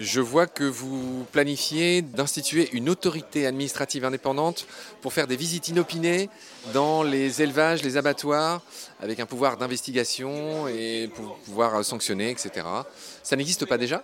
Je vois que vous planifiez d'instituer une autorité administrative indépendante pour faire des visites inopinées dans les élevages, les abattoirs, avec un pouvoir d'investigation et pour pouvoir sanctionner, etc. Ça n'existe pas déjà?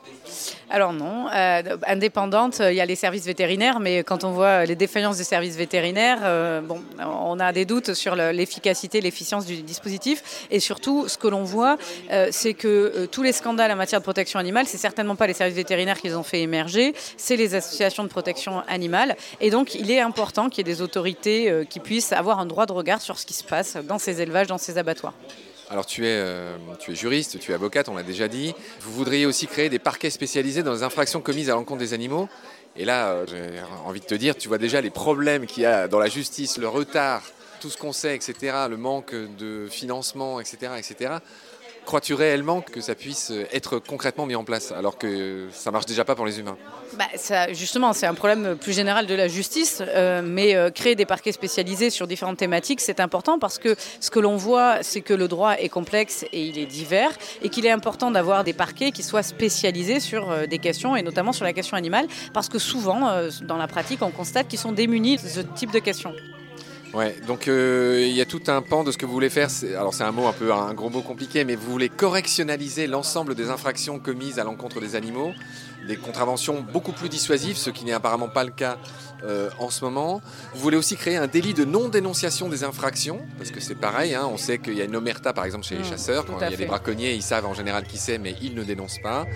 Alors non. Euh, indépendante, il y a les services vétérinaires, mais quand on voit les défaillances des services vétérinaires, euh, bon, on a des doutes sur l'efficacité, l'efficience du dispositif. Et surtout, ce que l'on voit, euh, c'est que tous les scandales en matière de protection animale, c'est certainement pas les services vétérinaires qui les ont fait émerger, c'est les associations de protection animale. Et donc, il est important qu'il y ait des autorités qui puissent avoir un droit de regard sur ce qui se passe dans ces élevages, dans ces abattoirs. Alors tu es, euh, tu es juriste, tu es avocate, on l'a déjà dit. Vous voudriez aussi créer des parquets spécialisés dans les infractions commises à l'encontre des animaux. Et là, euh, j'ai envie de te dire, tu vois déjà les problèmes qu'il y a dans la justice, le retard, tout ce qu'on sait, etc., le manque de financement, etc., etc. Crois-tu réellement que ça puisse être concrètement mis en place alors que ça marche déjà pas pour les humains? Bah, Justement, c'est un problème plus général de la justice, euh, mais euh, créer des parquets spécialisés sur différentes thématiques, c'est important parce que ce que l'on voit, c'est que le droit est complexe et il est divers et qu'il est important d'avoir des parquets qui soient spécialisés sur euh, des questions et notamment sur la question animale parce que souvent, dans la pratique, on constate qu'ils sont démunis de ce type de questions. Ouais, donc euh, il y a tout un pan de ce que vous voulez faire. Alors c'est un mot un peu un gros mot compliqué, mais vous voulez correctionnaliser l'ensemble des infractions commises à l'encontre des animaux, des contraventions beaucoup plus dissuasives, ce qui n'est apparemment pas le cas euh, en ce moment. Vous voulez aussi créer un délit de non-dénonciation des infractions, parce que c'est pareil, hein, on sait qu'il y a une omerta par exemple chez les mmh, chasseurs, quand il y a des braconniers, ils savent en général qui c'est, mais ils ne dénoncent pas.